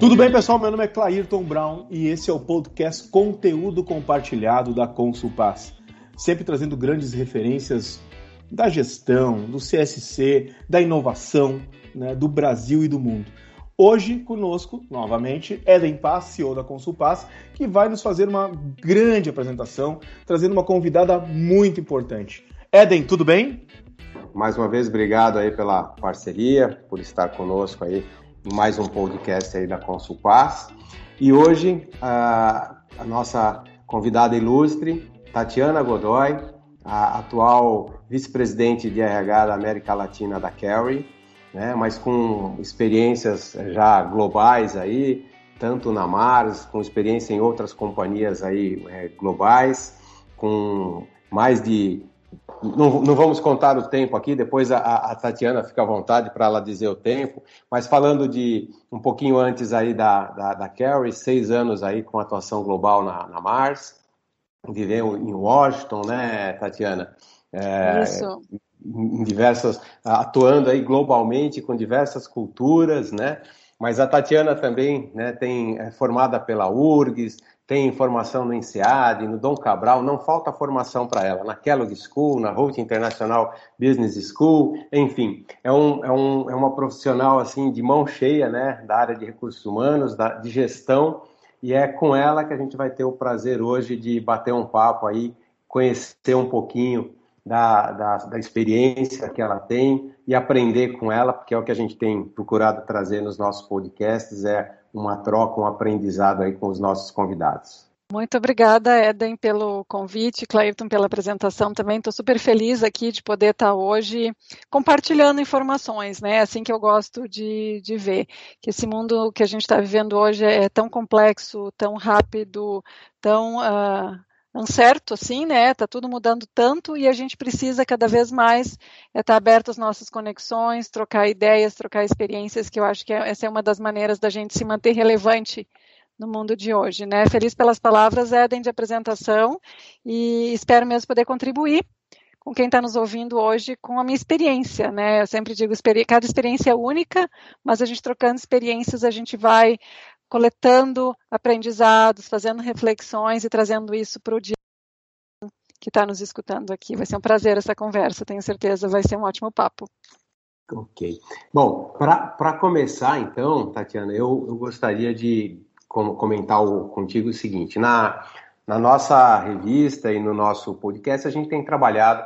Tudo bem, pessoal? Meu nome é Clairton Brown e esse é o podcast Conteúdo Compartilhado da Consulpass. Sempre trazendo grandes referências da gestão, do CSC, da inovação, né, do Brasil e do mundo. Hoje, conosco, novamente, Eden Paz, CEO da Consulpass, que vai nos fazer uma grande apresentação, trazendo uma convidada muito importante. Eden, tudo bem? Mais uma vez, obrigado aí pela parceria, por estar conosco aí em mais um podcast aí da Consulpass. E hoje, a, a nossa convidada ilustre, Tatiana Godoy, a atual vice-presidente de RH da América Latina da Carry, né, mas com experiências já globais aí, tanto na Mars, com experiência em outras companhias aí é, globais, com mais de não, não, vamos contar o tempo aqui, depois a, a Tatiana fica à vontade para ela dizer o tempo, mas falando de um pouquinho antes aí da, da, da Carrie, seis anos aí com atuação global na, na Mars, viveu em Washington, né, Tatiana? É, Isso. Em diversas, atuando aí globalmente com diversas culturas, né? Mas a Tatiana também né, tem, é formada pela URGS, tem formação no INSEAD, no Dom Cabral, não falta formação para ela, na Kellogg School, na Holt International Business School, enfim, é, um, é, um, é uma profissional assim de mão cheia, né, da área de recursos humanos, da, de gestão, e é com ela que a gente vai ter o prazer hoje de bater um papo aí, conhecer um pouquinho da, da, da, experiência que ela tem e aprender com ela, porque é o que a gente tem procurado trazer nos nossos podcasts, é uma troca, um aprendizado aí com os nossos convidados. Muito obrigada, Eden, pelo convite, Clairton, pela apresentação também. Estou super feliz aqui de poder estar hoje compartilhando informações, né? Assim que eu gosto de, de ver. Que esse mundo que a gente está vivendo hoje é tão complexo, tão rápido, tão uh, incerto, assim, né? Tá tudo mudando tanto e a gente precisa cada vez mais estar é, tá aberto às nossas conexões, trocar ideias, trocar experiências, que eu acho que é, essa é uma das maneiras da gente se manter relevante no mundo de hoje, né? Feliz pelas palavras, Eden, de apresentação e espero mesmo poder contribuir com quem está nos ouvindo hoje com a minha experiência, né? Eu sempre digo, cada experiência é única, mas a gente trocando experiências, a gente vai coletando aprendizados, fazendo reflexões e trazendo isso para o dia que está nos escutando aqui. Vai ser um prazer essa conversa, tenho certeza, vai ser um ótimo papo. Ok. Bom, para começar, então, Tatiana, eu, eu gostaria de comentar o, contigo o seguinte: na, na nossa revista e no nosso podcast, a gente tem trabalhado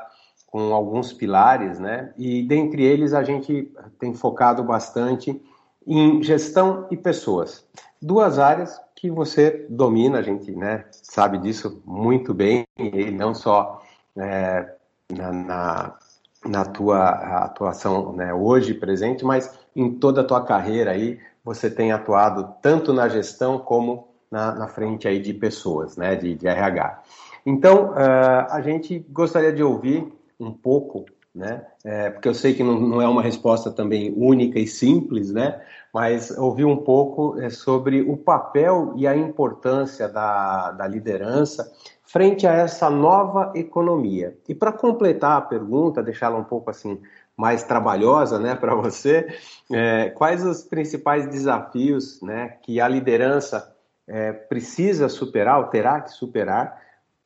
com alguns pilares, né? E dentre eles a gente tem focado bastante em gestão e pessoas. Duas áreas que você domina, a gente né, sabe disso muito bem, e não só é, na, na, na, tua atuação né, hoje presente, mas em toda a tua carreira aí, você tem atuado tanto na gestão como na, na frente aí de pessoas, né, de, de RH. Então, uh, a gente gostaria de ouvir um pouco né? É, porque eu sei que não, não, é uma resposta também única e simples, né? Mas ouvir um pouco é, sobre o papel e a importância da, da liderança frente a essa nova economia. E para completar a pergunta, deixá-la um pouco assim mais trabalhosa, né, para você, é, quais os principais desafios, né, que a liderança é, precisa superar, ou terá que superar,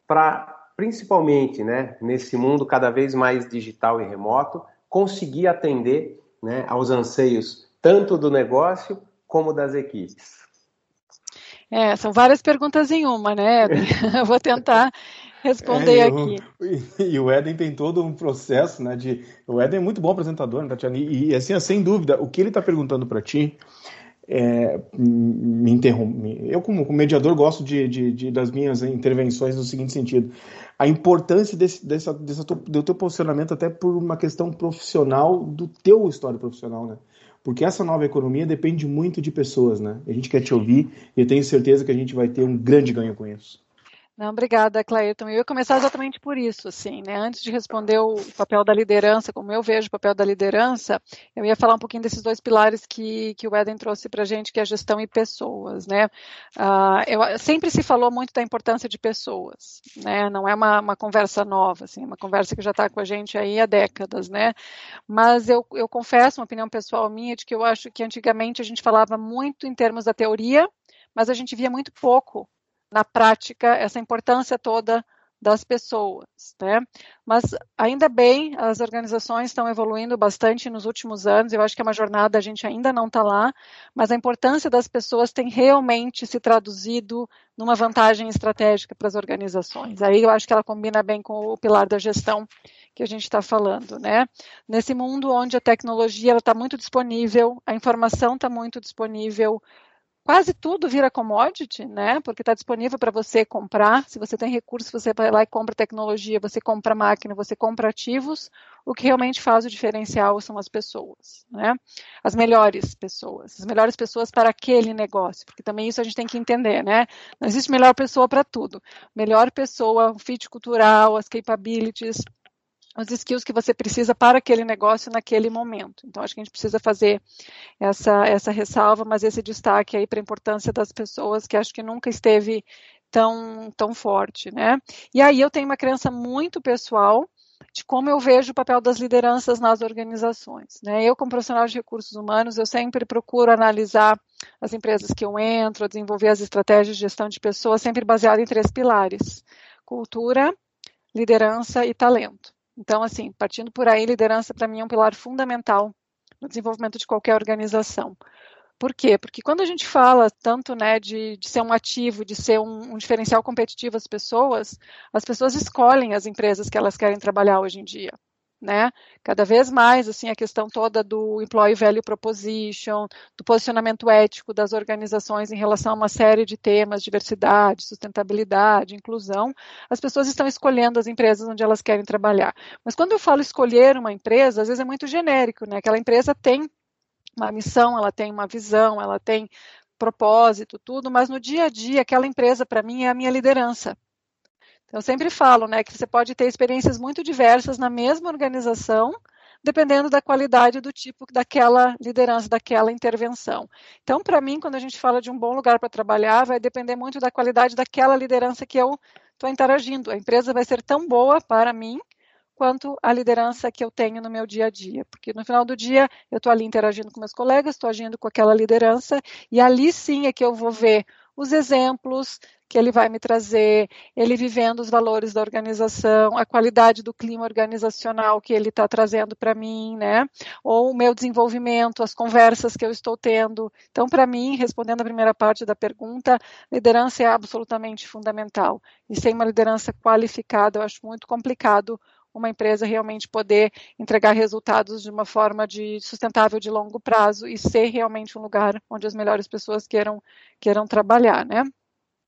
para principalmente né, nesse mundo cada vez mais digital e remoto, conseguir atender né, aos anseios tanto do negócio como das equipes? É, são várias perguntas em uma, né, Eden? Eu vou tentar responder é, eu, aqui. E o Eden tem todo um processo, né, de... O Eden é muito bom apresentador, né, Tatiana? E, assim, sem dúvida, o que ele está perguntando para ti é, me interrompe. Eu, como mediador, gosto de, de, de, das minhas intervenções no seguinte sentido: a importância desse, dessa, dessa, do teu posicionamento, até por uma questão profissional, do teu história profissional, né? Porque essa nova economia depende muito de pessoas, né? A gente quer te ouvir e eu tenho certeza que a gente vai ter um grande ganho com isso. Não, obrigada, Clayton. Eu ia começar exatamente por isso, assim, né? Antes de responder o papel da liderança, como eu vejo o papel da liderança, eu ia falar um pouquinho desses dois pilares que, que o Eden trouxe para a gente, que é gestão e pessoas, né? Uh, eu, sempre se falou muito da importância de pessoas, né? Não é uma, uma conversa nova, assim, é uma conversa que já está com a gente aí há décadas, né? Mas eu, eu confesso, uma opinião pessoal minha, de que eu acho que antigamente a gente falava muito em termos da teoria, mas a gente via muito pouco na prática essa importância toda das pessoas, né? Mas ainda bem, as organizações estão evoluindo bastante nos últimos anos. Eu acho que é uma jornada, a gente ainda não está lá, mas a importância das pessoas tem realmente se traduzido numa vantagem estratégica para as organizações. Aí eu acho que ela combina bem com o pilar da gestão que a gente está falando, né? Nesse mundo onde a tecnologia está muito disponível, a informação está muito disponível, quase tudo vira commodity, né? Porque está disponível para você comprar. Se você tem recursos, você vai lá e compra tecnologia, você compra máquina, você compra ativos. O que realmente faz o diferencial são as pessoas, né? As melhores pessoas, as melhores pessoas para aquele negócio, porque também isso a gente tem que entender, né? Não existe melhor pessoa para tudo. Melhor pessoa, o fit cultural, as capabilities, os skills que você precisa para aquele negócio naquele momento. Então, acho que a gente precisa fazer essa, essa ressalva, mas esse destaque aí para a importância das pessoas, que acho que nunca esteve tão, tão forte, né? E aí eu tenho uma crença muito pessoal de como eu vejo o papel das lideranças nas organizações. Né? Eu, como profissional de recursos humanos, eu sempre procuro analisar as empresas que eu entro, desenvolver as estratégias de gestão de pessoas, sempre baseado em três pilares: cultura, liderança e talento. Então, assim, partindo por aí, liderança para mim é um pilar fundamental no desenvolvimento de qualquer organização. Por quê? Porque quando a gente fala tanto né, de, de ser um ativo, de ser um, um, diferencial competitivo às pessoas, as pessoas escolhem as empresas que elas querem trabalhar hoje em dia né? Cada vez mais, assim, a questão toda do employee value proposition, do posicionamento ético das organizações em relação a uma série de temas, diversidade, sustentabilidade, inclusão, as pessoas estão escolhendo as empresas onde elas querem trabalhar. Mas quando eu falo escolher uma empresa, às vezes é muito genérico, né? Aquela empresa tem uma missão, ela tem uma visão, ela tem propósito, tudo, mas no dia a dia, aquela empresa, para mim, é a minha liderança. Eu sempre falo, né, que você pode ter experiências muito diversas na mesma organização, dependendo da qualidade do tipo daquela liderança, daquela intervenção. Então, para mim, quando a gente fala de um bom lugar para trabalhar, vai depender muito da qualidade daquela liderança que eu estou interagindo. A empresa vai ser tão boa para mim quanto a liderança que eu tenho no meu dia a dia, porque no final do dia eu estou ali interagindo com meus colegas, estou agindo com aquela liderança e ali sim é que eu vou ver os exemplos que ele vai me trazer, ele vivendo os valores da organização, a qualidade do clima organizacional que ele está trazendo para mim, né? Ou o meu desenvolvimento, as conversas que eu estou tendo. Então, para mim, respondendo a primeira parte da pergunta, liderança é absolutamente fundamental. E sem uma liderança qualificada, eu acho muito complicado uma empresa realmente poder entregar resultados de uma forma de sustentável de longo prazo e ser realmente um lugar onde as melhores pessoas queiram, queiram trabalhar, né?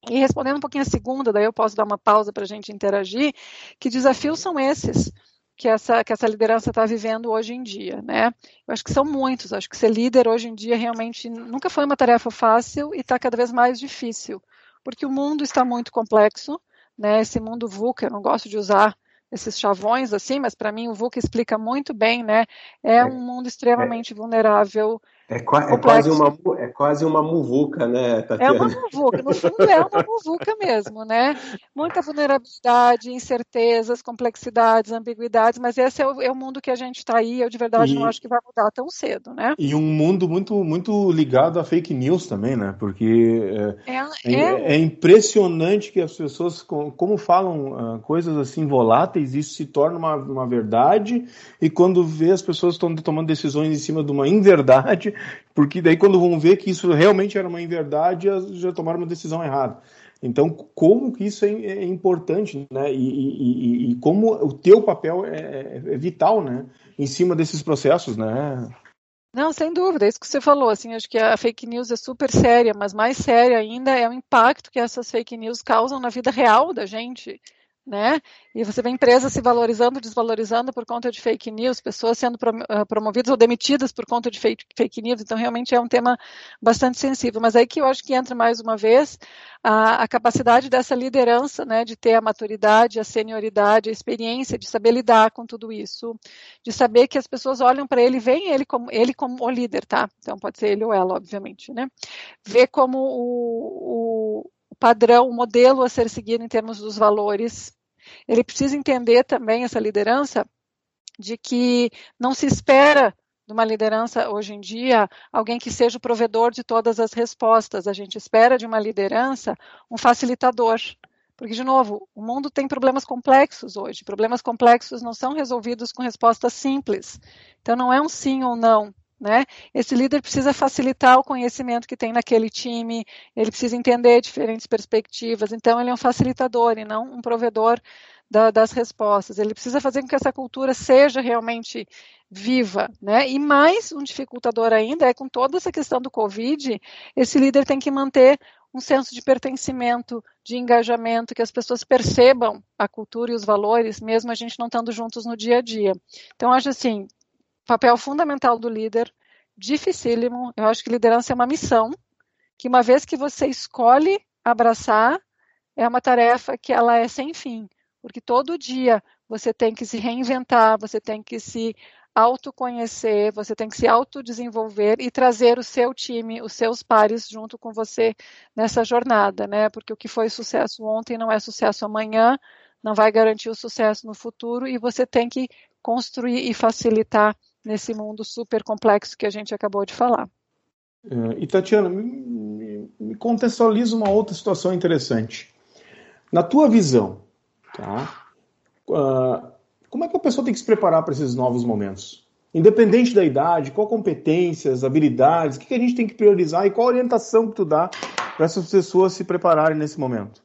E respondendo um pouquinho a segunda, daí eu posso dar uma pausa para a gente interagir, que desafios são esses que essa, que essa liderança está vivendo hoje em dia, né? Eu acho que são muitos, acho que ser líder hoje em dia realmente nunca foi uma tarefa fácil e está cada vez mais difícil, porque o mundo está muito complexo, né? Esse mundo VUCA, eu não gosto de usar esses chavões assim, mas para mim o VUCA explica muito bem, né? É, é um mundo extremamente é. vulnerável, é, é, quase uma, é quase uma muvuca, né, Tatiana? É uma muvuca, no fundo é uma muvuca mesmo, né? Muita vulnerabilidade, incertezas, complexidades, ambiguidades, mas esse é o, é o mundo que a gente está aí, eu de verdade e, não acho que vai mudar tão cedo, né? E um mundo muito, muito ligado a fake news também, né? Porque é, é, é, é, é impressionante que as pessoas, como falam uh, coisas assim voláteis, isso se torna uma, uma verdade, e quando vê as pessoas estão tomando decisões em cima de uma inverdade, porque daí quando vão ver que isso realmente era uma inverdade, já tomaram uma decisão errada. Então, como que isso é, é importante, né? E, e, e, como o teu papel é, é, é, vital, né? Em cima desses processos, né? Não, sem dúvida, é isso que você falou. Assim, acho que a fake news é super séria, mas mais séria ainda é o impacto que essas fake news causam na vida real da gente né? E você vê empresas se valorizando, desvalorizando por conta de fake news, pessoas sendo ah, promovidas ou demitidas por conta de fake, news. Então, realmente é um tema bastante sensível. Mas aí que eu acho que entra mais uma vez a, a capacidade dessa liderança, né, de ter a maturidade, a senioridade, a experiência de saber lidar com tudo isso, de saber que as pessoas olham para ele, veem ele como ele como o líder, tá? Então pode ser ele ou ela, obviamente, né? Ver como o o padrão, o modelo a ser seguido em termos dos valores, ele precisa entender também essa liderança de que não se espera de uma liderança hoje em dia alguém que seja o provedor de todas as respostas. A gente espera de uma liderança um facilitador. Porque, de novo, o mundo tem problemas complexos hoje. Problemas complexos não são resolvidos com respostas simples. Então, não é um sim ou não. Né? Esse líder precisa facilitar o conhecimento que tem naquele time, ele precisa entender diferentes perspectivas, então ele é um facilitador e não um provedor da, das respostas. Ele precisa fazer com que essa cultura seja realmente viva, né? E mais um dificultador ainda é com toda essa questão do Covid, esse líder tem que manter um senso de pertencimento, de engajamento, que as pessoas percebam a cultura e os valores, mesmo a gente não estando juntos no dia a dia. Então, acho assim, papel fundamental do líder, dificílimo. Eu acho que liderança é uma missão, que uma vez que você escolhe abraçar, é uma tarefa que ela é sem fim, porque todo dia você tem que se reinventar, você tem que se autoconhecer, você tem que se autodesenvolver e trazer o seu time, os seus pares junto com você nessa jornada, né? Porque o que foi sucesso ontem não é sucesso amanhã, não vai garantir o sucesso no futuro e você tem que construir e facilitar nesse mundo super complexo que a gente acabou de falar. É, e Tatiana, me, me, contextualiza uma outra situação interessante. Na tua visão, tá? Uh, como é que a pessoa tem que se preparar para esses novos momentos? Independente da idade, qual competências, habilidades, o que, que a gente tem que priorizar e qual orientação que tu dá para essas pessoas se prepararem nesse momento?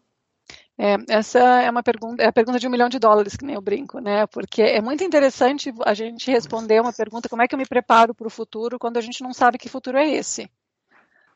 É, essa é uma pergunta, é a pergunta de um milhão de dólares, que nem eu brinco, né? Porque é muito interessante a gente responder uma pergunta, como é que eu me preparo para o futuro, quando a gente não sabe que futuro é esse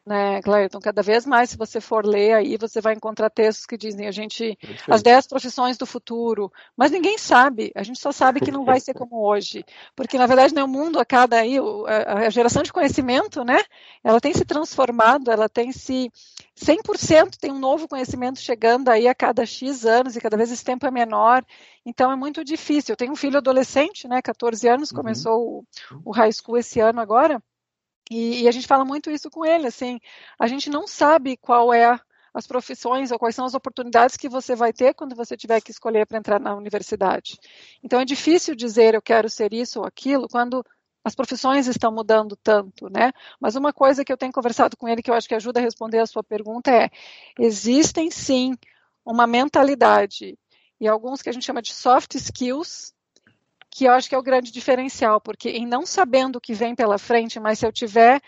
né, Clayton? Cada vez mais, se você for ler aí, você vai encontrar textos que dizem a gente Perfeito. as 10 profissões do futuro, mas ninguém sabe, a gente só sabe que não vai ser como hoje, porque na verdade né, o mundo a cada aí, a geração de conhecimento, né, ela tem se transformado, ela tem se 100% tem um novo conhecimento chegando aí a cada X anos e cada vez esse tempo é menor, então é muito difícil. Eu tenho um filho adolescente, né, 14 anos, uhum. começou o, o high school esse ano agora, e, e, a gente fala muito isso com ele, assim, a gente não sabe qual é as profissões ou quais são as oportunidades que você vai ter quando você tiver que escolher para entrar na universidade. Então é difícil dizer eu quero ser isso ou aquilo quando as profissões estão mudando tanto, né? Mas uma coisa que eu tenho conversado com ele que eu acho que ajuda a responder a sua pergunta é: existem sim uma mentalidade e alguns que a gente chama de soft skills que eu acho que é o grande diferencial, porque em não sabendo o que vem pela frente, mas se eu tiver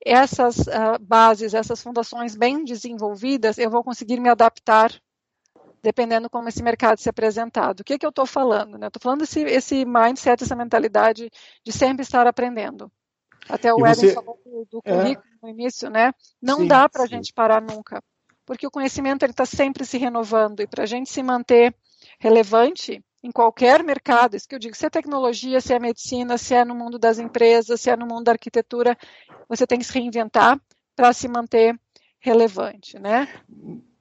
essas uh, bases, essas fundações bem desenvolvidas, eu vou conseguir me adaptar dependendo como esse mercado se apresentar. O que, que eu estou falando? Né? Estou falando esse, esse mindset, essa mentalidade de sempre estar aprendendo. Até o você... falou do, do é. currículo é... no início, né? Não sim, dá para a gente parar nunca, porque o conhecimento está sempre se renovando e para a gente se manter relevante, em qualquer mercado, isso que eu digo, se é tecnologia, se é medicina, se é no mundo das empresas, se é no mundo da arquitetura, você tem que se reinventar para se manter relevante, né?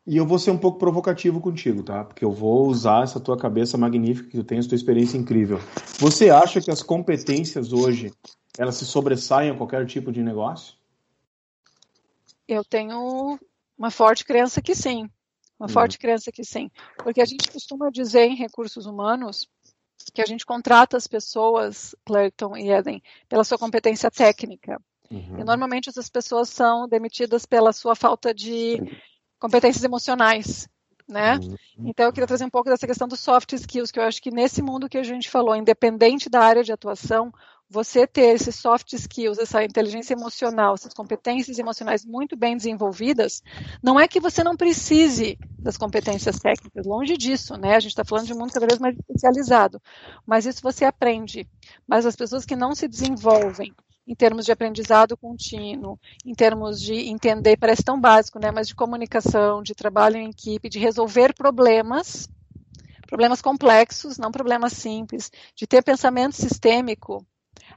E eu vou ser um pouco provocativo contigo, tá? Porque eu vou usar essa tua cabeça magnífica que tu tens, tua experiência incrível. Você acha que as competências hoje, elas se sobressaem a qualquer tipo de negócio? Eu tenho uma forte crença que sim. Uma uhum. forte crença que sim. Porque a gente costuma dizer em recursos humanos que a gente contrata as pessoas, Clayton e Eden, pela sua competência técnica. Uhum. E normalmente essas pessoas são demitidas pela sua falta de competências emocionais. Né? Uhum. Então eu queria trazer um pouco dessa questão dos soft skills, que eu acho que nesse mundo que a gente falou, independente da área de atuação, você ter esses soft skills, essa inteligência emocional, essas competências emocionais muito bem desenvolvidas, não é que você não precise das competências técnicas, longe disso, né? A gente está falando de um mundo cada vez mais especializado, mas isso você aprende. Mas as pessoas que não se desenvolvem em termos de aprendizado contínuo, em termos de entender, parece tão básico, né? Mas de comunicação, de trabalho em equipe, de resolver problemas, problemas complexos, não problemas simples, de ter pensamento sistêmico,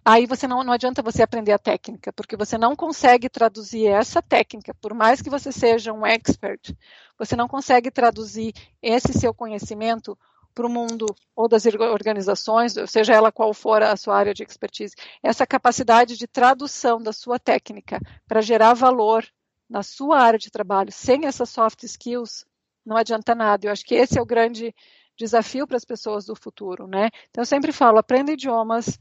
aí você não, não adianta você aprender a técnica, porque você não consegue traduzir essa técnica, por mais que você seja um expert, você não consegue traduzir esse seu conhecimento para o mundo ou das organizações, seja ela qual for a sua área de expertise, essa capacidade de tradução da sua técnica para gerar valor na sua área de trabalho, sem essas soft skills, não adianta nada. Eu acho que esse é o grande desafio para as pessoas do futuro, né? Então eu sempre falo, aprenda idiomas,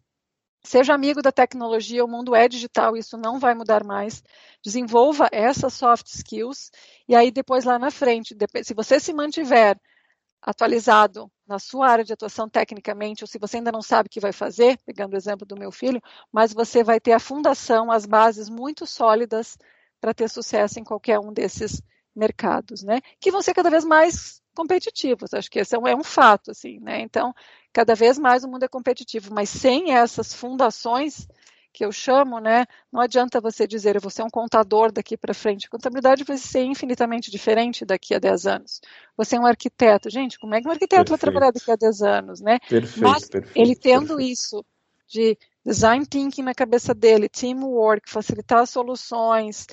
seja amigo da tecnologia, o mundo é digital, isso não vai mudar mais. Desenvolva essas soft skills e aí depois lá na frente, se você se mantiver atualizado na sua área de atuação tecnicamente, ou se você ainda não sabe o que vai fazer, pegando o exemplo do meu filho, mas você vai ter a fundação, as bases muito sólidas para ter sucesso em qualquer um desses mercados, né? Que vão ser cada vez mais competitivos. Acho que esse é um, é um fato, assim, né? Então, cada vez mais o mundo é competitivo, mas sem essas fundações que eu chamo, né? Não adianta você dizer, eu vou ser um contador daqui para frente. A contabilidade vai ser infinitamente diferente daqui a 10 anos. Você é um arquiteto. Gente, como é que um arquiteto perfeito. vai trabalhar daqui a 10 anos, né? Perfeito, Mas perfeito, ele tendo perfeito. isso de design thinking na cabeça dele, teamwork, facilitar soluções,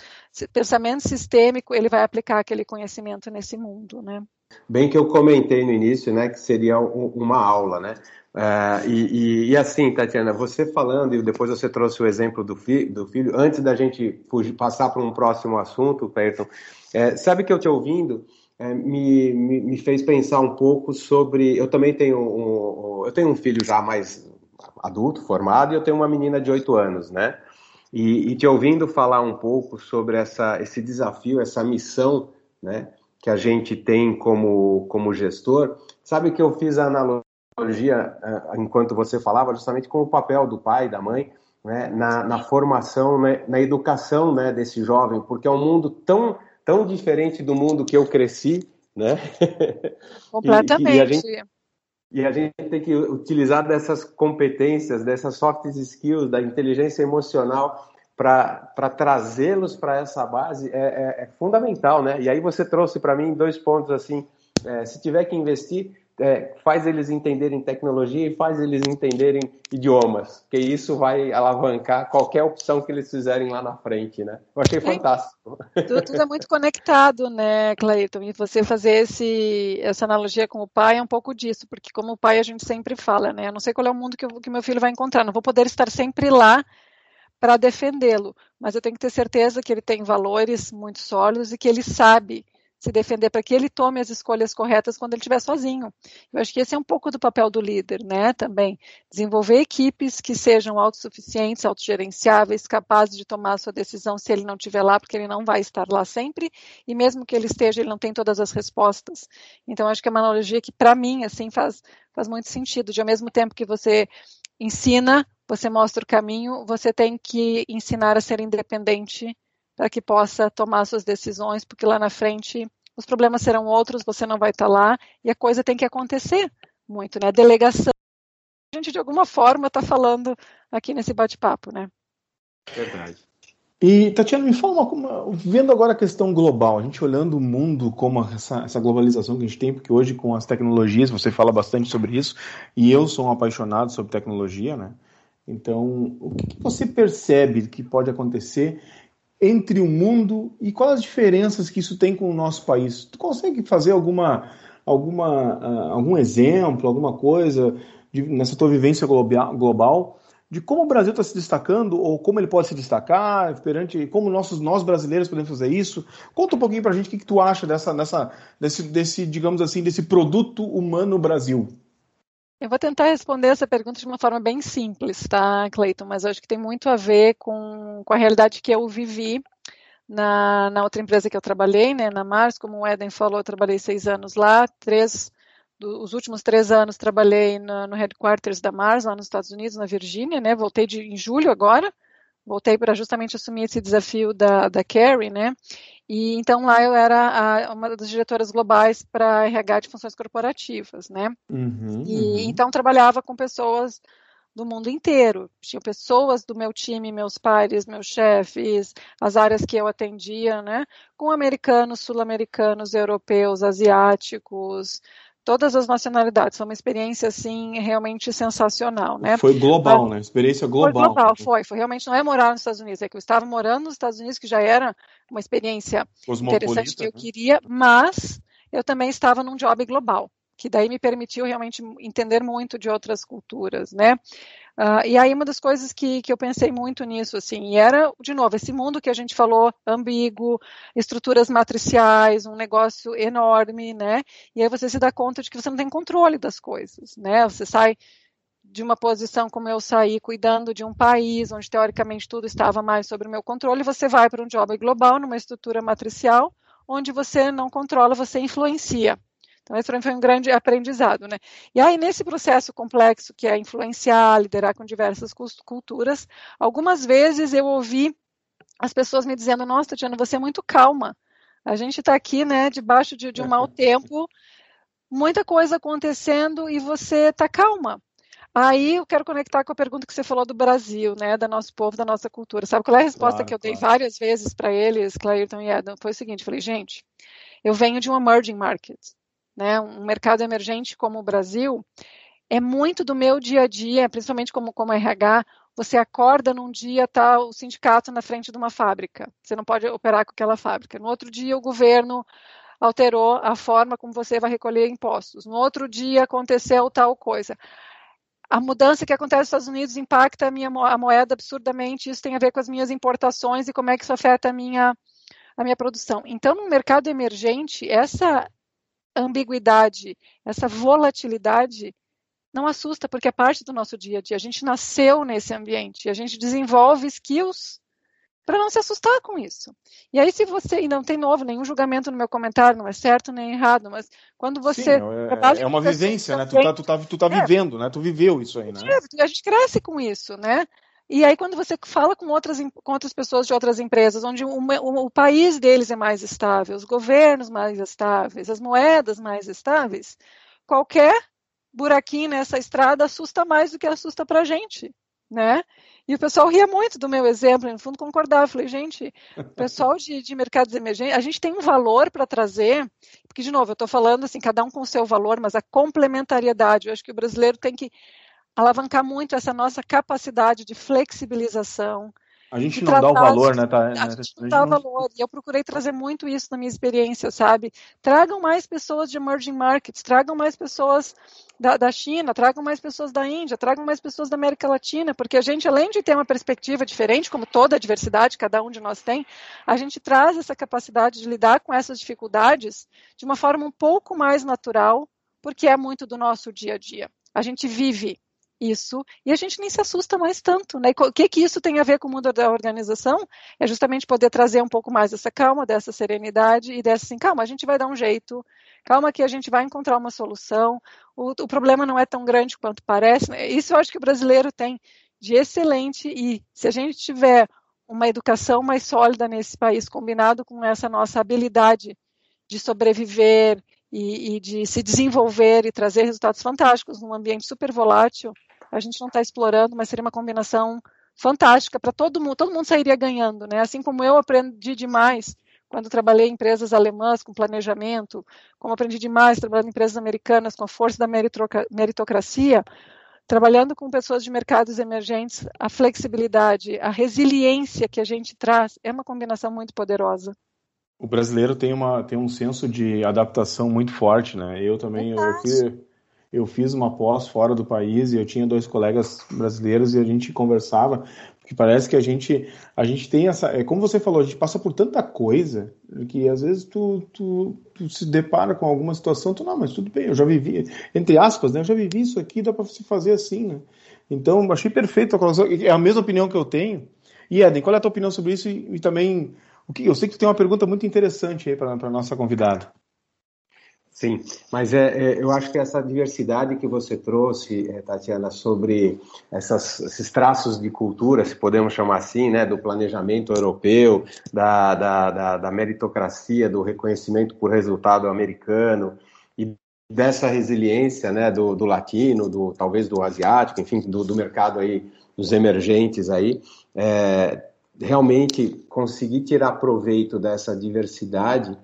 pensamento sistêmico, ele vai aplicar aquele conhecimento nesse mundo, né? Bem que eu comentei no início, né, que seria uma aula, né? Uh, e, e, e, assim, Tatiana, você falando, e depois você trouxe o exemplo do, fi, do filho, antes da gente fugir, passar para um próximo assunto, Perton, é, sabe que eu te ouvindo é, me, me, me, fez pensar um pouco sobre. Eu também tenho um, um, eu tenho um filho já mais adulto, formado, e eu tenho uma menina de 8 anos, né? E, e te ouvindo falar um pouco sobre essa, esse desafio, essa missão, né? Que a gente tem como, como gestor, sabe que eu fiz a analogia eh, enquanto você falava, justamente com o papel do pai, da mãe, né, na, na, formação, né, na educação né, desse jovem, porque é um mundo tão, tão diferente do mundo que eu cresci, né? Completamente. e, e, a gente, e a gente tem que utilizar dessas competências, dessas soft skills, da inteligência emocional para trazê-los para essa base é, é, é, fundamental, né? E aí você trouxe para mim dois pontos assim, é, se tiver que investir, é, faz eles entenderem tecnologia e faz eles entenderem idiomas, que isso vai alavancar qualquer opção que eles fizerem lá na frente, né? Eu achei fantástico. Tudo, tudo é muito conectado, né, Clayton? E você fazer esse, essa analogia com o pai é um pouco disso, porque como pai a gente sempre fala, né? Eu não sei qual é o mundo que, eu, que meu filho vai encontrar, não vou poder estar sempre lá para defendê-lo, mas eu tenho que ter certeza que ele tem valores muito sólidos e que ele sabe se defender para que ele tome as escolhas corretas quando ele estiver sozinho. Eu acho que esse é um pouco do papel do líder, né? Também desenvolver equipes que sejam autossuficientes, autogerenciáveis, capazes de tomar a sua decisão se ele não estiver lá, porque ele não vai estar lá sempre, e mesmo que ele esteja, ele não tem todas as respostas. Então, acho que é uma analogia que, para mim, assim, faz, faz muito sentido. De ao mesmo tempo que você ensina, você mostra o caminho, você tem que ensinar a ser independente para que possa tomar suas decisões, porque lá na frente os problemas serão outros, você não vai estar lá e a coisa tem que acontecer muito, né? A delegação, a gente de alguma forma está falando aqui nesse bate-papo, né? Verdade. E, Tatiana, me fala uma, uma, vendo agora a questão global, a gente olhando o mundo como essa, essa, globalização que a gente tem, porque hoje com as tecnologias, você fala bastante sobre isso, e eu sou um apaixonado sobre tecnologia, né? Então, o que, que você percebe que pode acontecer entre o mundo e quais as diferenças que isso tem com o nosso país? Tu consegue fazer alguma, alguma, uh, algum exemplo, alguma coisa de, nessa tua vivência global de como o Brasil está se destacando ou como ele pode se destacar perante como nossos nós brasileiros podemos fazer isso? Conta um pouquinho para a gente o que, que tu acha dessa, dessa, desse, desse, digamos assim, desse produto humano Brasil. Eu vou tentar responder essa pergunta de uma forma bem simples, tá, Cleiton? Mas acho que tem muito a ver com, com a realidade que eu vivi na, na outra empresa que eu trabalhei, né, na Mars. Como o Eden falou, eu trabalhei seis anos lá, três do, os últimos três anos trabalhei no, no, headquarters da Mars, lá nos Estados Unidos, na Virgínia, né? Voltei de, em julho agora, voltei para justamente assumir esse desafio da, da Carrie, né? E então lá eu era a, uma das diretoras globais para RH de funções corporativas, né? Uhum, e uhum. então trabalhava com pessoas do mundo inteiro. Tinha pessoas do meu time, meus pares, meus chefes, as áreas que eu atendia, né? Com americanos, sul-americanos, europeus, asiáticos, todas as nacionalidades. Foi uma experiência, assim, realmente sensacional, né? Foi global, Mas, né? Experiência global. Foi global, foi. Foi realmente, não é morar nos Estados Unidos, é que eu estava morando nos Estados Unidos, que já era uma experiência interessante que eu né? queria, mas eu também estava num job global, que daí me permitiu realmente entender muito de outras culturas, né? Uh, e aí uma das coisas que, que eu pensei muito nisso, assim, era, de novo, esse mundo que a gente falou, ambíguo, estruturas matriciais, um negócio enorme, né? E aí você se dá conta de que você não tem controle das coisas, né? Você sai de uma posição como eu saí, cuidando de um país onde teoricamente tudo estava mais sob o meu controle, você vai para um job global, numa estrutura matricial, onde você não controla, você influencia. Então, esse foi um grande aprendizado, né? E aí, nesse processo complexo que é influenciar, liderar com diversas culturas, algumas vezes eu ouvi as pessoas me dizendo, nossa, Tatiana, você é muito calma. A gente está aqui, né, debaixo de, de um mau tempo, muita coisa acontecendo e você está calma. Aí eu quero conectar com a pergunta que você falou do Brasil, né, do nosso povo, da nossa cultura. Sabe qual é a resposta claro, que eu claro. dei várias vezes para eles, Clairton e Adam? Foi o seguinte, falei, gente, eu venho de um emerging market, né, um mercado emergente como o Brasil, é muito do meu dia a dia, principalmente como, como RH, você acorda num dia, tá o sindicato na frente de uma fábrica, você não pode operar com aquela fábrica. No outro dia, o governo alterou a forma como você vai recolher impostos. No outro dia, aconteceu tal coisa a mudança que acontece nos Estados Unidos impacta a minha a moeda absurdamente, isso tem a ver com as minhas importações e como é que isso afeta a minha, a minha produção. Então, no mercado emergente, essa ambiguidade, essa volatilidade não assusta, porque é parte do nosso dia a dia. A gente nasceu nesse ambiente, a gente desenvolve skills para não se assustar com isso. E aí, se você, e não tem novo, nenhum julgamento no meu comentário, não é certo nem errado, mas quando você. Sim, é, é uma vivência, né? Tu tá, tu tá, tu tá é, vivendo, né? Tu viveu isso aí, né? A gente cresce com isso, né? E aí, quando você fala com outras, com outras pessoas de outras empresas, onde o, país deles é mais estável, os governos mais estáveis, as moedas mais estáveis, qualquer buraquinho nessa estrada assusta mais do que assusta para a gente, né? E o pessoal ria muito do meu exemplo, no fundo concordava. Falei, gente, o pessoal de, de mercados emergentes, a gente tem um valor para trazer, porque, de novo, eu estou falando assim, cada um com o seu valor, mas a complementariedade. Eu acho que o brasileiro tem que alavancar muito essa nossa capacidade de flexibilização, a gente não dá o valor, né? Tá, a gente não dá o valor. E eu procurei trazer muito isso na minha experiência, sabe? Tragam mais pessoas de emerging markets, tragam mais pessoas da, da, China, tragam mais pessoas da Índia, tragam mais pessoas da América Latina, porque a gente, além de ter uma perspectiva diferente, como toda a diversidade, cada um de nós tem, a gente traz essa capacidade de lidar com essas dificuldades de uma forma um pouco mais natural, porque é muito do nosso dia a dia. A gente vive isso e a gente nem se assusta mais tanto, né? O que que isso tem a ver com o mundo da organização? É justamente poder trazer um pouco mais dessa calma, dessa serenidade e dessa assim, calma, a gente vai dar um jeito, calma que a gente vai encontrar uma solução. O, o problema não é tão grande quanto parece. Né? Isso eu acho que o brasileiro tem de excelente e se a gente tiver uma educação mais sólida nesse país, combinado com essa nossa habilidade de sobreviver e, e, de se desenvolver e trazer resultados fantásticos num ambiente super volátil, a gente não está explorando, mas seria uma combinação fantástica para todo mundo, todo mundo sairia ganhando, né? Assim como eu aprendi demais quando trabalhei em empresas alemãs com planejamento, como aprendi demais trabalhando em empresas americanas com a força da meritocracia, trabalhando com pessoas de mercados emergentes, a flexibilidade, a resiliência que a gente traz é uma combinação muito poderosa. O brasileiro tem, uma, tem um senso de adaptação muito forte, né? Eu também, eu, eu, eu fiz uma pós fora do país e eu tinha dois colegas brasileiros e a gente conversava, porque parece que a gente a gente tem essa, é como você falou, a gente passa por tanta coisa que às vezes tu, tu, tu se depara com alguma situação, tu não, mas tudo bem, eu já vivi, entre aspas, né, eu já vivi isso aqui, dá para se fazer assim, né? Então, achei perfeito a colocação, é a mesma opinião que eu tenho. E Eden, qual é a tua opinião sobre isso e, e também o que eu sei que tu tem uma pergunta muito interessante aí para a nossa convidada. Sim, mas é, é, eu acho que essa diversidade que você trouxe, é, Tatiana, sobre essas, esses traços de cultura, se podemos chamar assim, né, do planejamento europeu, da, da, da, da meritocracia, do reconhecimento por resultado americano e dessa resiliência, né, do, do latino, do talvez do asiático, enfim, do, do mercado aí dos emergentes aí, é, realmente conseguir tirar proveito dessa diversidade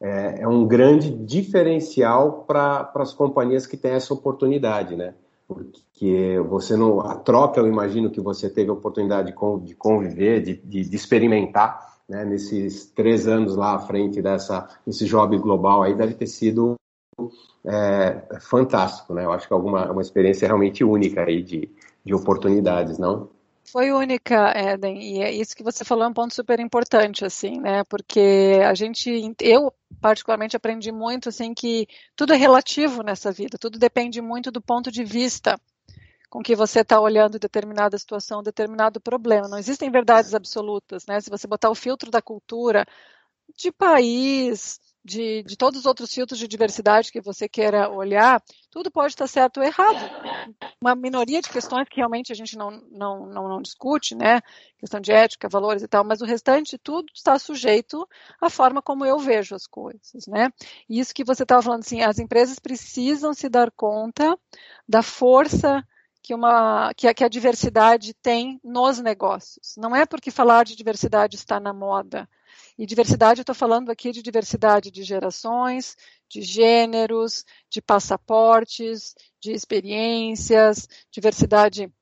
é, é um grande diferencial para as companhias que têm essa oportunidade, né? Porque você não. A troca, eu imagino que você teve a oportunidade de conviver, de, de, de experimentar, né, nesses três anos lá à frente dessa, desse job global aí, deve ter sido é, fantástico, né? Eu acho que é alguma, uma experiência realmente única aí de, de oportunidades, não? Foi única, Eden, e é isso que você falou é um ponto super importante, assim, né? Porque a gente, eu particularmente aprendi muito, assim, que tudo é relativo nessa vida, tudo depende muito do ponto de vista com que você está olhando determinada situação, determinado problema. Não existem verdades absolutas, né? Se você botar o filtro da cultura, de país, de, de, todos os outros filtros de diversidade que você queira olhar, tudo pode estar certo ou errado. Uma minoria de questões que realmente a gente não, não, não, não, discute, né? Questão de ética, valores e tal, mas o restante tudo está sujeito à forma como eu vejo as coisas, né? E isso que você estava falando, assim, as empresas precisam se dar conta da força que, uma, que, a, que a diversidade tem nos negócios. Não é porque falar de diversidade está na moda, e diversidade, eu estou falando aqui de diversidade de gerações, de gêneros, de passaportes, de experiências, diversidade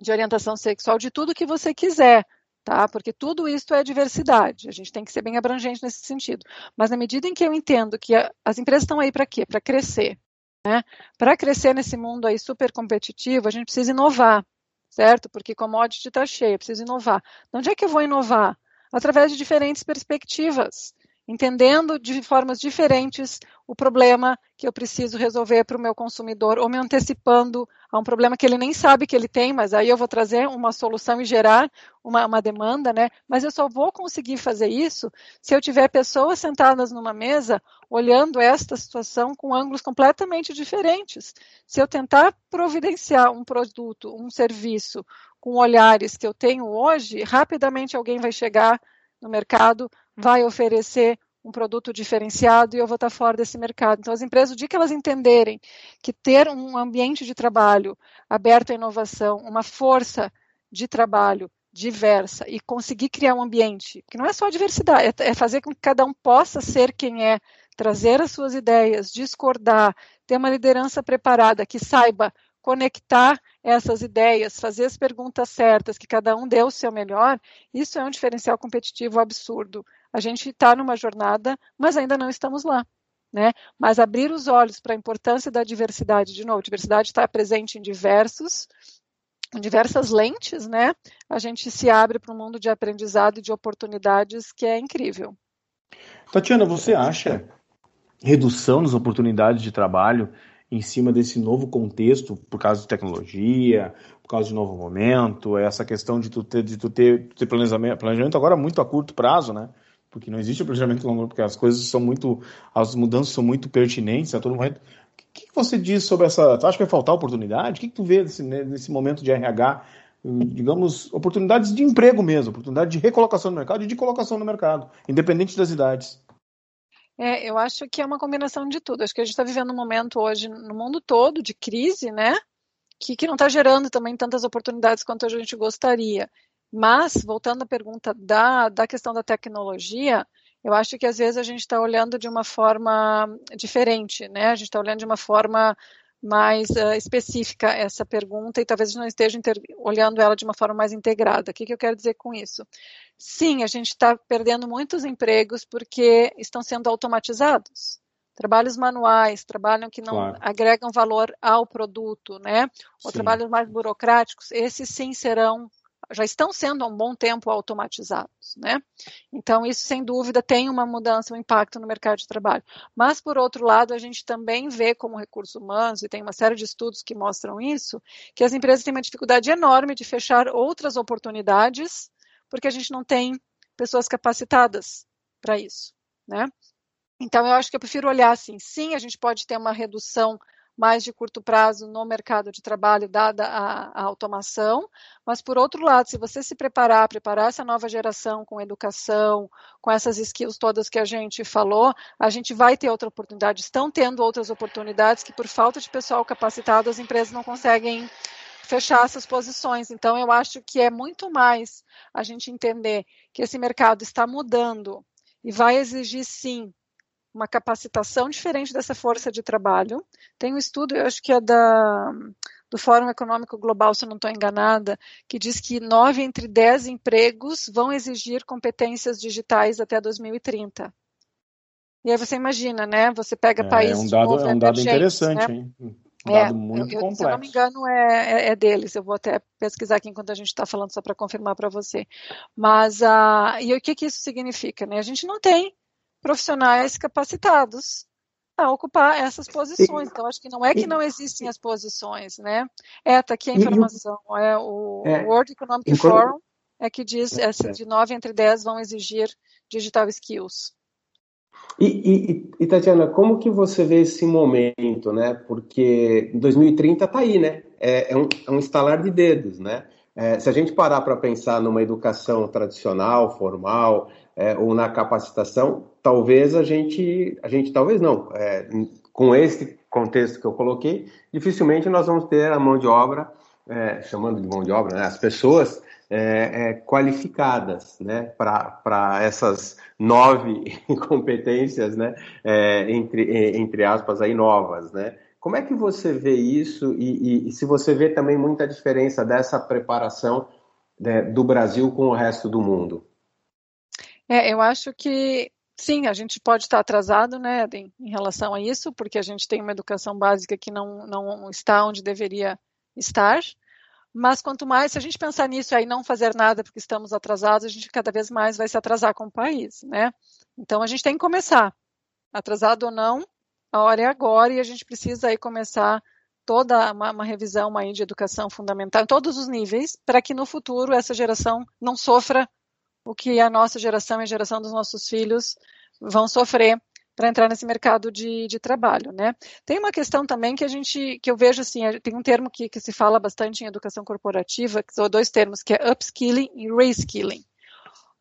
de orientação sexual, de tudo que você quiser, tá? Porque tudo isso é diversidade. A gente tem que ser bem abrangente nesse sentido. Mas na medida em que eu entendo que a, as empresas estão aí para quê? Para crescer. Né? Para crescer nesse mundo aí super competitivo, a gente precisa inovar, certo? Porque commodity está cheia, precisa inovar. De onde é que eu vou inovar? Através de diferentes perspectivas, entendendo de formas diferentes o problema que eu preciso resolver para o meu consumidor, ou me antecipando a um problema que ele nem sabe que ele tem, mas aí eu vou trazer uma solução e gerar uma, uma demanda, né? Mas eu só vou conseguir fazer isso se eu tiver pessoas sentadas numa mesa olhando esta situação com ângulos completamente diferentes. Se eu tentar providenciar um produto, um serviço, com olhares que eu tenho hoje, rapidamente alguém vai chegar no mercado, vai oferecer um produto diferenciado e eu vou estar fora desse mercado. Então, as empresas, o dia que elas entenderem que ter um ambiente de trabalho aberto à inovação, uma força de trabalho diversa e conseguir criar um ambiente que não é só a diversidade, é, é fazer com que cada um possa ser quem é, trazer as suas ideias, discordar, ter uma liderança preparada que saiba conectar essas ideias, fazer as perguntas certas, que cada um dê o seu melhor, isso é um diferencial competitivo absurdo. A gente está numa jornada, mas ainda não estamos lá. Né? Mas abrir os olhos para a importância da diversidade, de novo, diversidade está presente em diversos, em diversas lentes, né? A gente se abre para um mundo de aprendizado e de oportunidades que é incrível. Tatiana, você acha redução das oportunidades de trabalho em cima desse novo contexto, por causa de tecnologia, por causa de novo momento, essa questão de tu ter, de tu ter, ter planejamento, planejamento agora muito a curto prazo, né? Porque não existe planejamento longo, porque as coisas são muito, as mudanças são muito pertinentes a todo momento. O que, que você diz sobre essa? Tu acha que vai faltar oportunidade? O que, que tu vê nesse, nesse momento de RH? Digamos, oportunidades de emprego mesmo, oportunidade de recolocação no mercado e de colocação no mercado, independente das idades. É, eu acho que é uma combinação de tudo. Acho que a gente está vivendo um momento hoje no mundo todo de crise, né? Que, que não está gerando também tantas oportunidades quanto a gente gostaria. Mas, voltando à pergunta da, da questão da tecnologia, eu acho que às vezes a gente está olhando de uma forma diferente, né? A gente está olhando de uma forma mais uh, específica essa pergunta e talvez não esteja olhando ela de uma forma mais integrada. O que, que eu quero dizer com isso? Sim, a gente está perdendo muitos empregos porque estão sendo automatizados. Trabalhos manuais, trabalhos que não claro. agregam valor ao produto, né? Ou sim. trabalhos mais burocráticos, esses sim serão já estão sendo há um bom tempo automatizados, né? Então, isso sem dúvida tem uma mudança, um impacto no mercado de trabalho. Mas, por outro lado, a gente também vê como recursos humanos, e tem uma série de estudos que mostram isso, que as empresas têm uma dificuldade enorme de fechar outras oportunidades, porque a gente não tem pessoas capacitadas para isso, né? Então, eu acho que eu prefiro olhar assim, sim, a gente pode ter uma redução mais de curto prazo no mercado de trabalho, dada a, a, automação. Mas, por outro lado, se você se preparar, preparar essa nova geração com educação, com essas skills todas que a gente falou, a gente vai ter outra oportunidade. Estão tendo outras oportunidades que, por falta de pessoal capacitado, as empresas não conseguem fechar essas posições. Então, eu acho que é muito mais a gente entender que esse mercado está mudando e vai exigir, sim, uma capacitação diferente dessa força de trabalho. Tem um estudo, eu acho que é da, do Fórum Econômico Global, se eu não estou enganada, que diz que nove entre dez empregos vão exigir competências digitais até 2030. E aí você imagina, né? Você pega é, países. É um dado, é um dado interessante, né? hein? Um é, dado muito eu, complexo. Se eu não me engano, é, é, é, deles. Eu vou até pesquisar aqui enquanto a gente está falando, só para confirmar para você. Mas, uh, e o que, que isso significa? Né? A gente não tem profissionais capacitados a ocupar essas posições. Então, acho que não é que não existem as posições, né? É, tá aqui a informação. É o é, World Economic enquanto... Forum é que diz é, de 9 entre 10 vão exigir digital skills. E, e, e, Tatiana, como que você vê esse momento, né? Porque 2030 está aí, né? É, é, um, é um estalar de dedos, né? É, se a gente parar para pensar numa educação tradicional, formal, é, ou na capacitação, talvez a gente, a gente talvez não, é, com esse contexto que eu coloquei, dificilmente nós vamos ter a mão de obra, é, chamando de mão de obra, né, as pessoas é, é, qualificadas né, para essas nove competências, né, entre, entre aspas, aí novas. Né? Como é que você vê isso e, e, e se você vê também muita diferença dessa preparação né, do Brasil com o resto do mundo? É, eu acho que sim, a gente pode estar atrasado, né, em, em relação a isso, porque a gente tem uma educação básica que não, não está onde deveria estar. Mas quanto mais, se a gente pensar nisso aí não fazer nada porque estamos atrasados, a gente cada vez mais vai se atrasar com o país, né? Então a gente tem que começar, atrasado ou não, a hora é agora e a gente precisa aí começar toda uma, uma revisão aí de educação fundamental em todos os níveis, para que no futuro essa geração não sofra o que a nossa geração e a geração dos nossos filhos vão sofrer para entrar nesse mercado de, de, trabalho, né? Tem uma questão também que a gente, que eu vejo assim, tem um termo que, que se fala bastante em educação corporativa, que são dois termos, que é upskilling e reskilling.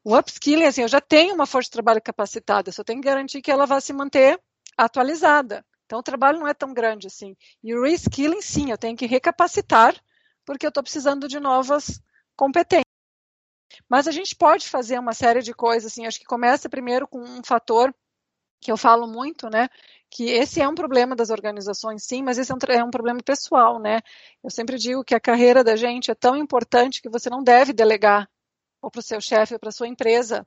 O upskilling, assim, eu já tenho uma força de trabalho capacitada, só tenho que garantir que ela vai se manter atualizada. Então, o trabalho não é tão grande assim. E o reskilling, sim, eu tenho que recapacitar, porque eu estou precisando de novas competências. Mas a gente pode fazer uma série de coisas, assim, acho que começa primeiro com um fator que eu falo muito, né? Que esse é um problema das organizações, sim, mas esse é um, é um problema pessoal, né? Eu sempre digo que a carreira da gente é tão importante que você não deve delegar ou para o seu chefe ou para a sua empresa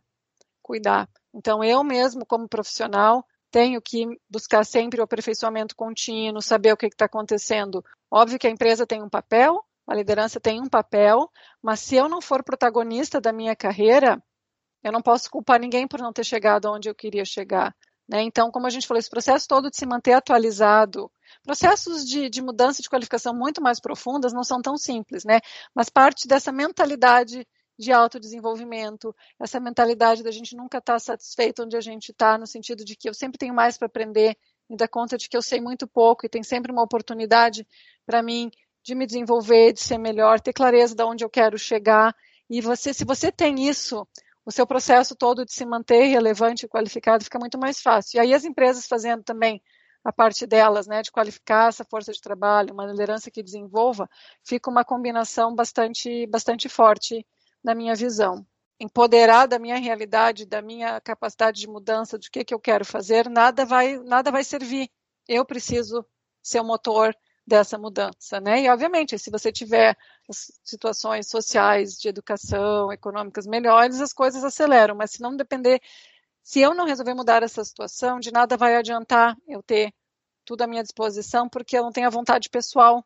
cuidar. Então, eu mesmo, como profissional, tenho que buscar sempre o aperfeiçoamento contínuo, saber o que está acontecendo. Óbvio que a empresa tem um papel, a liderança tem um papel, mas se eu não for protagonista da minha carreira, eu não posso culpar ninguém por não ter chegado onde eu queria chegar. Né? Então, como a gente falou, esse processo todo de se manter atualizado, processos de, de mudança de qualificação muito mais profundas não são tão simples, né? mas parte dessa mentalidade de autodesenvolvimento, essa mentalidade da gente nunca estar tá satisfeito onde a gente está, no sentido de que eu sempre tenho mais para aprender, me dá conta de que eu sei muito pouco e tem sempre uma oportunidade para mim de me desenvolver, de ser melhor, ter clareza de onde eu quero chegar. E você, se você tem isso, o seu processo todo de se manter relevante e qualificado fica muito mais fácil. E aí as empresas fazendo também a parte delas, né, de qualificar essa força de trabalho, uma liderança que desenvolva, fica uma combinação bastante, bastante forte na minha visão. Empoderar da minha realidade, da minha capacidade de mudança, do que, que eu quero fazer, nada vai, nada vai servir. Eu preciso ser o motor dessa mudança, né? E obviamente, se você tiver situações sociais, de educação, econômicas melhores, as coisas aceleram. Mas se não depender, se eu não resolver mudar essa situação, de nada vai adiantar eu ter tudo à minha disposição, porque eu não tenho a vontade pessoal,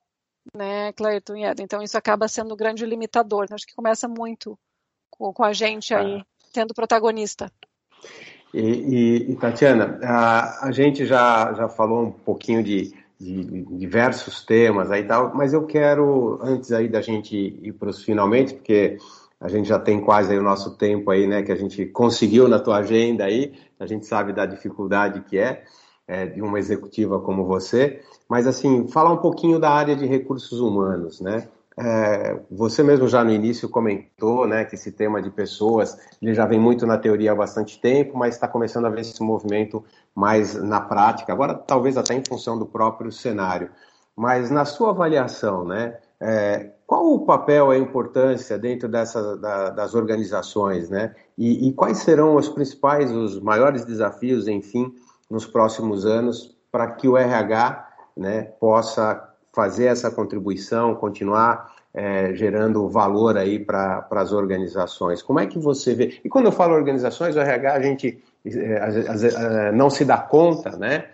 né, Clayton e Eda. Então isso acaba sendo um grande limitador. Acho que começa muito com, com a gente aí tendo protagonista. E, e, e Tatiana, a, a gente já, já falou um pouquinho de de diversos temas aí tal, mas eu quero, antes aí da gente ir para os finalmente, porque a gente já tem quase aí o nosso tempo aí, né, que a gente conseguiu na tua agenda aí, a gente sabe da dificuldade que é, é de uma executiva como você, mas assim, falar um pouquinho da área de recursos humanos, né, é, você mesmo já no início comentou né, que esse tema de pessoas ele já vem muito na teoria há bastante tempo, mas está começando a ver esse movimento mais na prática, agora talvez até em função do próprio cenário. Mas na sua avaliação, né, é, qual o papel, a importância dentro dessa, da, das organizações, né? E, e, quais serão os principais, os maiores desafios, enfim, nos próximos anos para que o RH né, possa fazer essa contribuição, continuar é, gerando valor aí para as organizações. Como é que você vê? E quando eu falo organizações, o RH a gente é, não se dá conta, né?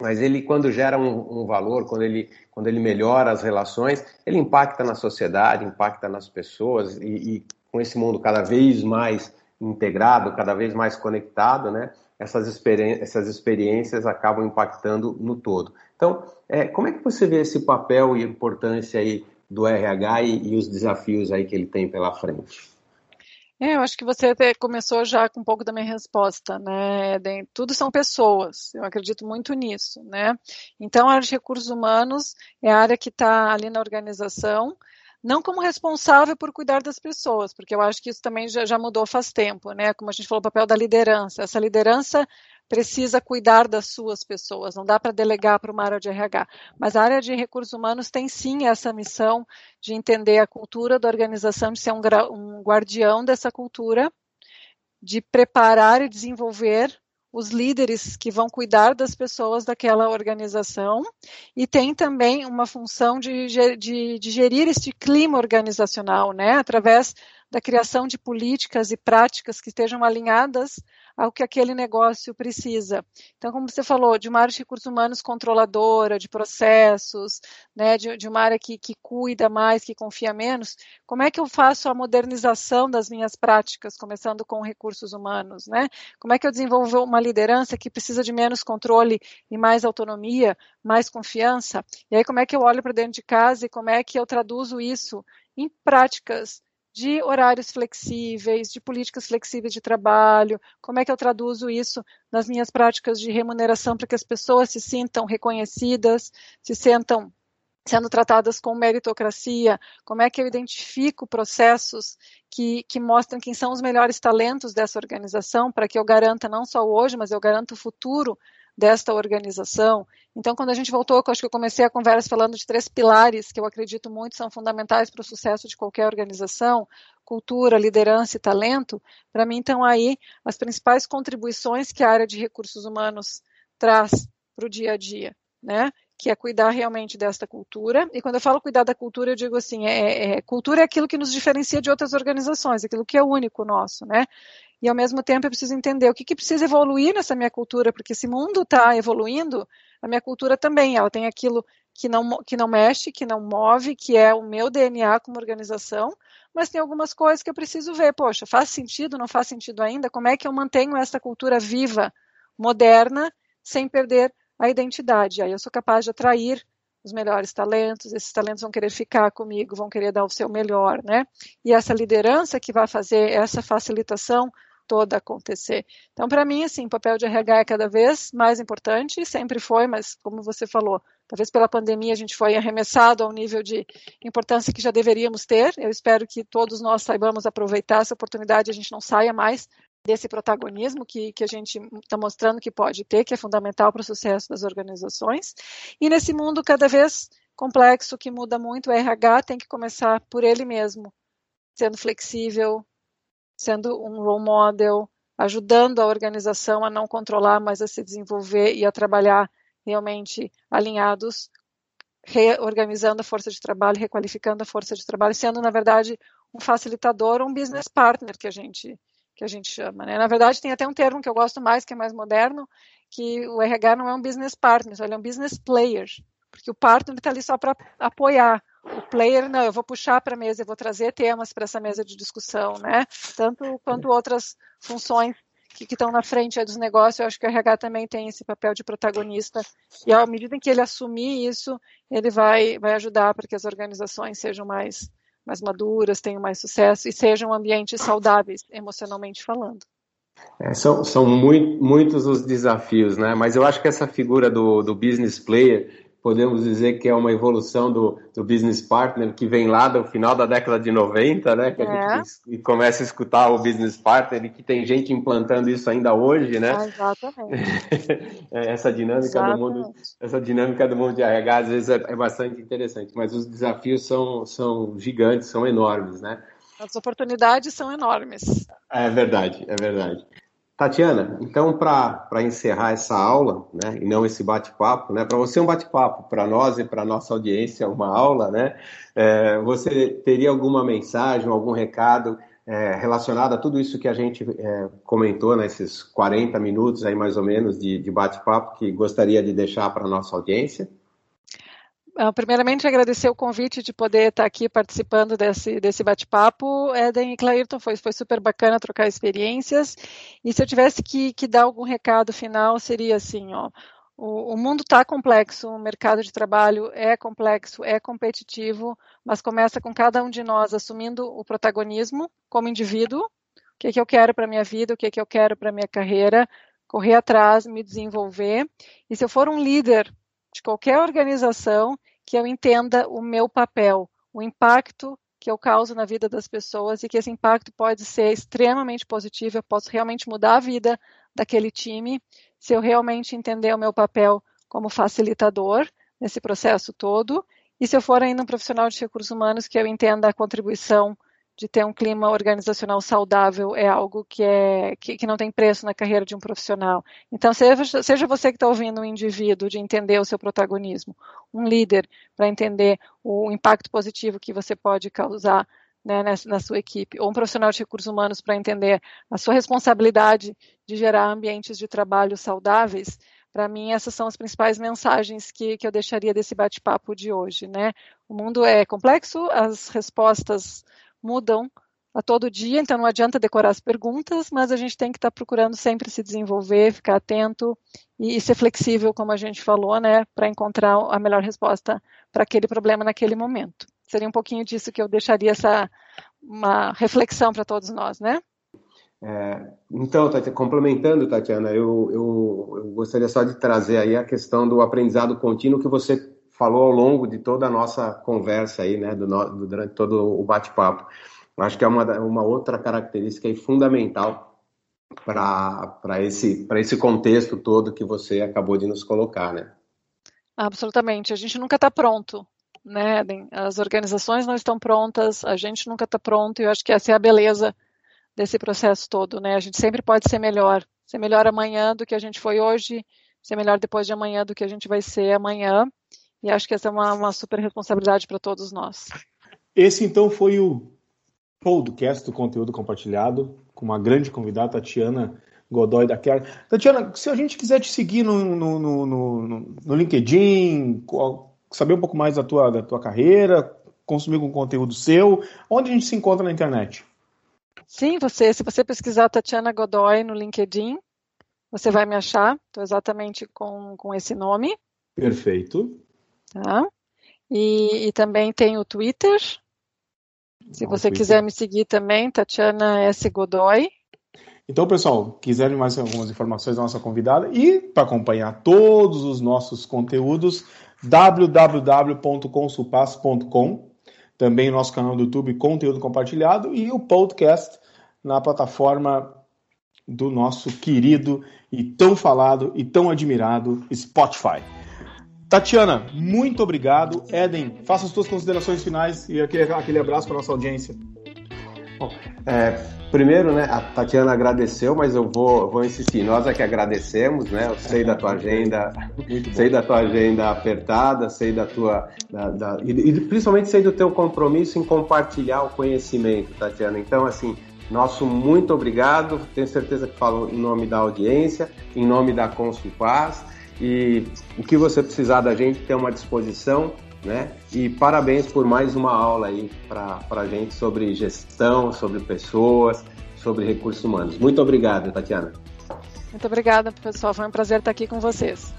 Mas ele, quando gera um, um, valor, quando ele, quando ele melhora as relações, ele impacta na sociedade, impacta nas pessoas e, e com esse mundo cada vez mais integrado, cada vez mais conectado, né? Essas, experi essas experiências acabam impactando no todo. Então, é, como é que você vê esse papel e importância aí do RH e, e os desafios aí que ele tem pela frente? É, eu acho que você até começou já com um pouco da minha resposta, né? Tudo são pessoas, eu acredito muito nisso, né? Então, a área de recursos humanos é a área que está ali na organização, não como responsável por cuidar das pessoas, porque eu acho que isso também já, já mudou faz tempo, né? Como a gente falou, o papel da liderança. Essa liderança precisa cuidar das suas pessoas, não dá para delegar para uma área de RH. Mas a área de recursos humanos tem sim essa missão de entender a cultura da organização, de ser um, um guardião dessa cultura, de preparar e desenvolver os líderes que vão cuidar das pessoas daquela organização e tem também uma função de, de, de gerir este clima organizacional, né, através da criação de políticas e práticas que estejam alinhadas ao que aquele negócio precisa. Então, como você falou, de uma área de recursos humanos controladora, de processos, né, de, de uma área que, que cuida mais, que confia menos, como é que eu faço a modernização das minhas práticas, começando com recursos humanos, né? Como é que eu desenvolvo uma liderança que precisa de menos controle e mais autonomia, mais confiança? E aí, como é que eu olho para dentro de casa e como é que eu traduzo isso em práticas de horários flexíveis, de políticas flexíveis de trabalho, como é que eu traduzo isso nas minhas práticas de remuneração para que as pessoas se sintam reconhecidas, se sentam sendo tratadas com meritocracia, como é que eu identifico processos que, que mostram quem são os melhores talentos dessa organização, para que eu garanta não só hoje, mas eu garanto o futuro desta organização. Então, quando a gente voltou, acho que eu comecei a conversa falando de três pilares que eu acredito muito são fundamentais para o sucesso de qualquer organização: cultura, liderança e talento. Para mim, estão aí as principais contribuições que a área de recursos humanos traz para o dia a dia, né? Que é cuidar realmente desta cultura. E quando eu falo cuidar da cultura, eu digo assim, é, é, é, cultura é aquilo que nos diferencia de outras organizações, aquilo que é único nosso, né? E ao mesmo tempo eu preciso entender o que, que precisa evoluir nessa minha cultura, porque esse mundo está evoluindo, a minha cultura também, ela tem aquilo que não, que não mexe, que não move, que é o meu DNA como organização, mas tem algumas coisas que eu preciso ver, poxa, faz sentido, não faz sentido ainda? Como é que eu mantenho essa cultura viva, moderna, sem perder a identidade. Aí eu sou capaz de atrair os melhores talentos, esses talentos vão querer ficar comigo, vão querer dar o seu melhor, né? E essa liderança que vai fazer essa facilitação toda acontecer. Então, para mim, assim, o papel de RH é cada vez mais importante, sempre foi, mas como você falou, talvez pela pandemia a gente foi arremessado ao nível de importância que já deveríamos ter. Eu espero que todos nós saibamos aproveitar essa oportunidade, a gente não saia mais desse protagonismo que, que a gente está mostrando que pode ter, que é fundamental para o sucesso das organizações. E nesse mundo cada vez complexo, que muda muito, o RH tem que começar por ele mesmo, sendo flexível, sendo um role model, ajudando a organização a não controlar, mas a se desenvolver e a trabalhar realmente alinhados, reorganizando a força de trabalho, requalificando a força de trabalho, sendo, na verdade, um facilitador, um business partner que a gente que a gente chama. Né? Na verdade, tem até um termo que eu gosto mais, que é mais moderno, que o RH não é um business partner, ele é um business player, porque o partner está ali só para apoiar. O player, não, eu vou puxar para a mesa, eu vou trazer temas para essa mesa de discussão, né? Tanto quanto outras funções que estão na frente dos negócios, eu acho que o RH também tem esse papel de protagonista. E à medida em que ele assumir isso, ele vai, vai ajudar para que as organizações sejam mais mais maduras, tenham mais sucesso e sejam ambientes saudáveis, emocionalmente falando. É, são são muito, muitos os desafios, né? Mas eu acho que essa figura do, do business player podemos dizer que é uma evolução do, do business partner que vem lá do final da década de 90, né? Que é. a gente começa a escutar o business partner e que tem gente implantando isso ainda hoje, né? Exatamente. É, essa dinâmica exatamente. do mundo, essa dinâmica do mundo de RH às vezes é, é bastante interessante, mas os desafios são, são gigantes, são enormes, né? As oportunidades são enormes. É verdade, é verdade. Tatiana, então para encerrar essa aula, né, e não esse bate-papo, né, para você é um bate-papo, para nós e para nossa audiência é uma aula, né, é, você teria alguma mensagem, algum recado é, relacionado a tudo isso que a gente é, comentou nesses 40 minutos aí mais ou menos de, de bate-papo que gostaria de deixar para nossa audiência? Ah, primeiramente, agradecer o convite de poder estar aqui participando desse, desse bate-papo. Eden e Clairton, foi, foi super bacana trocar experiências. E se eu tivesse que, que dar algum recado final, seria assim, ó, o, o mundo está complexo, o mercado de trabalho é complexo, é competitivo, mas começa com cada um de nós assumindo o protagonismo como indivíduo, o que, é que eu quero para minha vida, o que, é que eu quero para minha carreira, correr atrás, me desenvolver. E se eu for um líder de qualquer organização, que eu entenda o meu papel, o impacto que eu causo na vida das pessoas e que esse impacto pode ser extremamente positivo, eu posso realmente mudar a vida daquele time se eu realmente entender o meu papel como facilitador nesse processo todo e se eu for ainda um profissional de recursos humanos que eu entenda a contribuição de ter um clima organizacional saudável é algo que, é, que, que não tem preço na carreira de um profissional. Então, seja, seja você que está ouvindo um indivíduo de entender o seu protagonismo, um líder para entender o impacto positivo que você pode causar né, na, na, sua equipe, ou um profissional de recursos humanos para entender a sua responsabilidade de gerar ambientes de trabalho saudáveis, para mim, essas são as principais mensagens que, que eu deixaria desse bate-papo de hoje. Né? O mundo é complexo, as respostas mudam a todo dia, então não adianta decorar as perguntas, mas a gente tem que estar tá procurando sempre se desenvolver, ficar atento e, e ser flexível, como a gente falou, né, para encontrar a melhor resposta para aquele problema naquele momento. Seria um pouquinho disso que eu deixaria essa uma reflexão para todos nós, né? É, então, Tatiana, complementando, Tatiana, eu, eu, eu gostaria só de trazer aí a questão do aprendizado contínuo que você falou ao longo de toda a nossa conversa aí, né, do, durante todo o bate-papo. Acho que é uma, uma outra característica fundamental para esse, esse contexto todo que você acabou de nos colocar, né? Absolutamente. A gente nunca está pronto, né, Eden? As organizações não estão prontas, a gente nunca está pronto, e eu acho que essa é a beleza desse processo todo, né? A gente sempre pode ser melhor, ser melhor amanhã do que a gente foi hoje, ser melhor depois de amanhã do que a gente vai ser amanhã. E acho que essa é uma, uma super responsabilidade para todos nós. Esse então foi o podcast do conteúdo compartilhado com uma grande convidada, Tatiana Godoy da Kerr. Tatiana, se a gente quiser te seguir no, no, no, no, no LinkedIn, saber um pouco mais da tua, da tua carreira, consumir algum conteúdo seu, onde a gente se encontra na internet? Sim, você, se você pesquisar Tatiana Godoy no LinkedIn, você vai me achar. Estou exatamente com, com esse nome. Perfeito. Tá? E, e também tem o Twitter. Se você Twitter. quiser me seguir também, Tatiana S. Godoy. Então, pessoal, quiserem mais algumas informações da nossa convidada e para acompanhar todos os nossos conteúdos, www.consulpass.com, também o nosso canal do YouTube, conteúdo compartilhado, e o podcast na plataforma do nosso querido e tão falado e tão admirado Spotify. Tatiana, muito obrigado. Eden, faça as suas considerações finais e aquele, aquele abraço para nossa audiência. Bom, é, primeiro, né, a Tatiana agradeceu, mas eu vou, vou insistir. Nós é que agradecemos, né? Eu sei da tua agenda, sei da tua agenda apertada, sei da tua, da, da, e, e principalmente sei do teu compromisso em compartilhar o conhecimento, Tatiana. Então, assim, nosso muito obrigado. Tenho certeza que falo em nome da audiência, em nome da Consulpaz. E o que você precisar da gente, tem uma disposição, né? E parabéns por mais uma aula aí para a gente sobre gestão, sobre pessoas, sobre recursos humanos. Muito obrigado, Tatiana. Muito obrigada, pessoal. Foi um prazer estar aqui com vocês.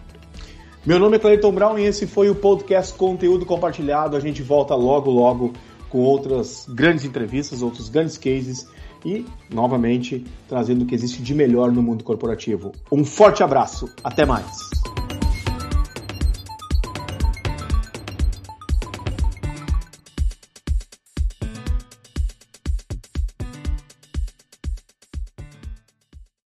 Meu nome é Cleiton Brown e esse foi o podcast Conteúdo Compartilhado. A gente volta logo, logo com outras grandes entrevistas, outros grandes cases e, novamente, trazendo o que existe de melhor no mundo corporativo. Um forte abraço, até mais!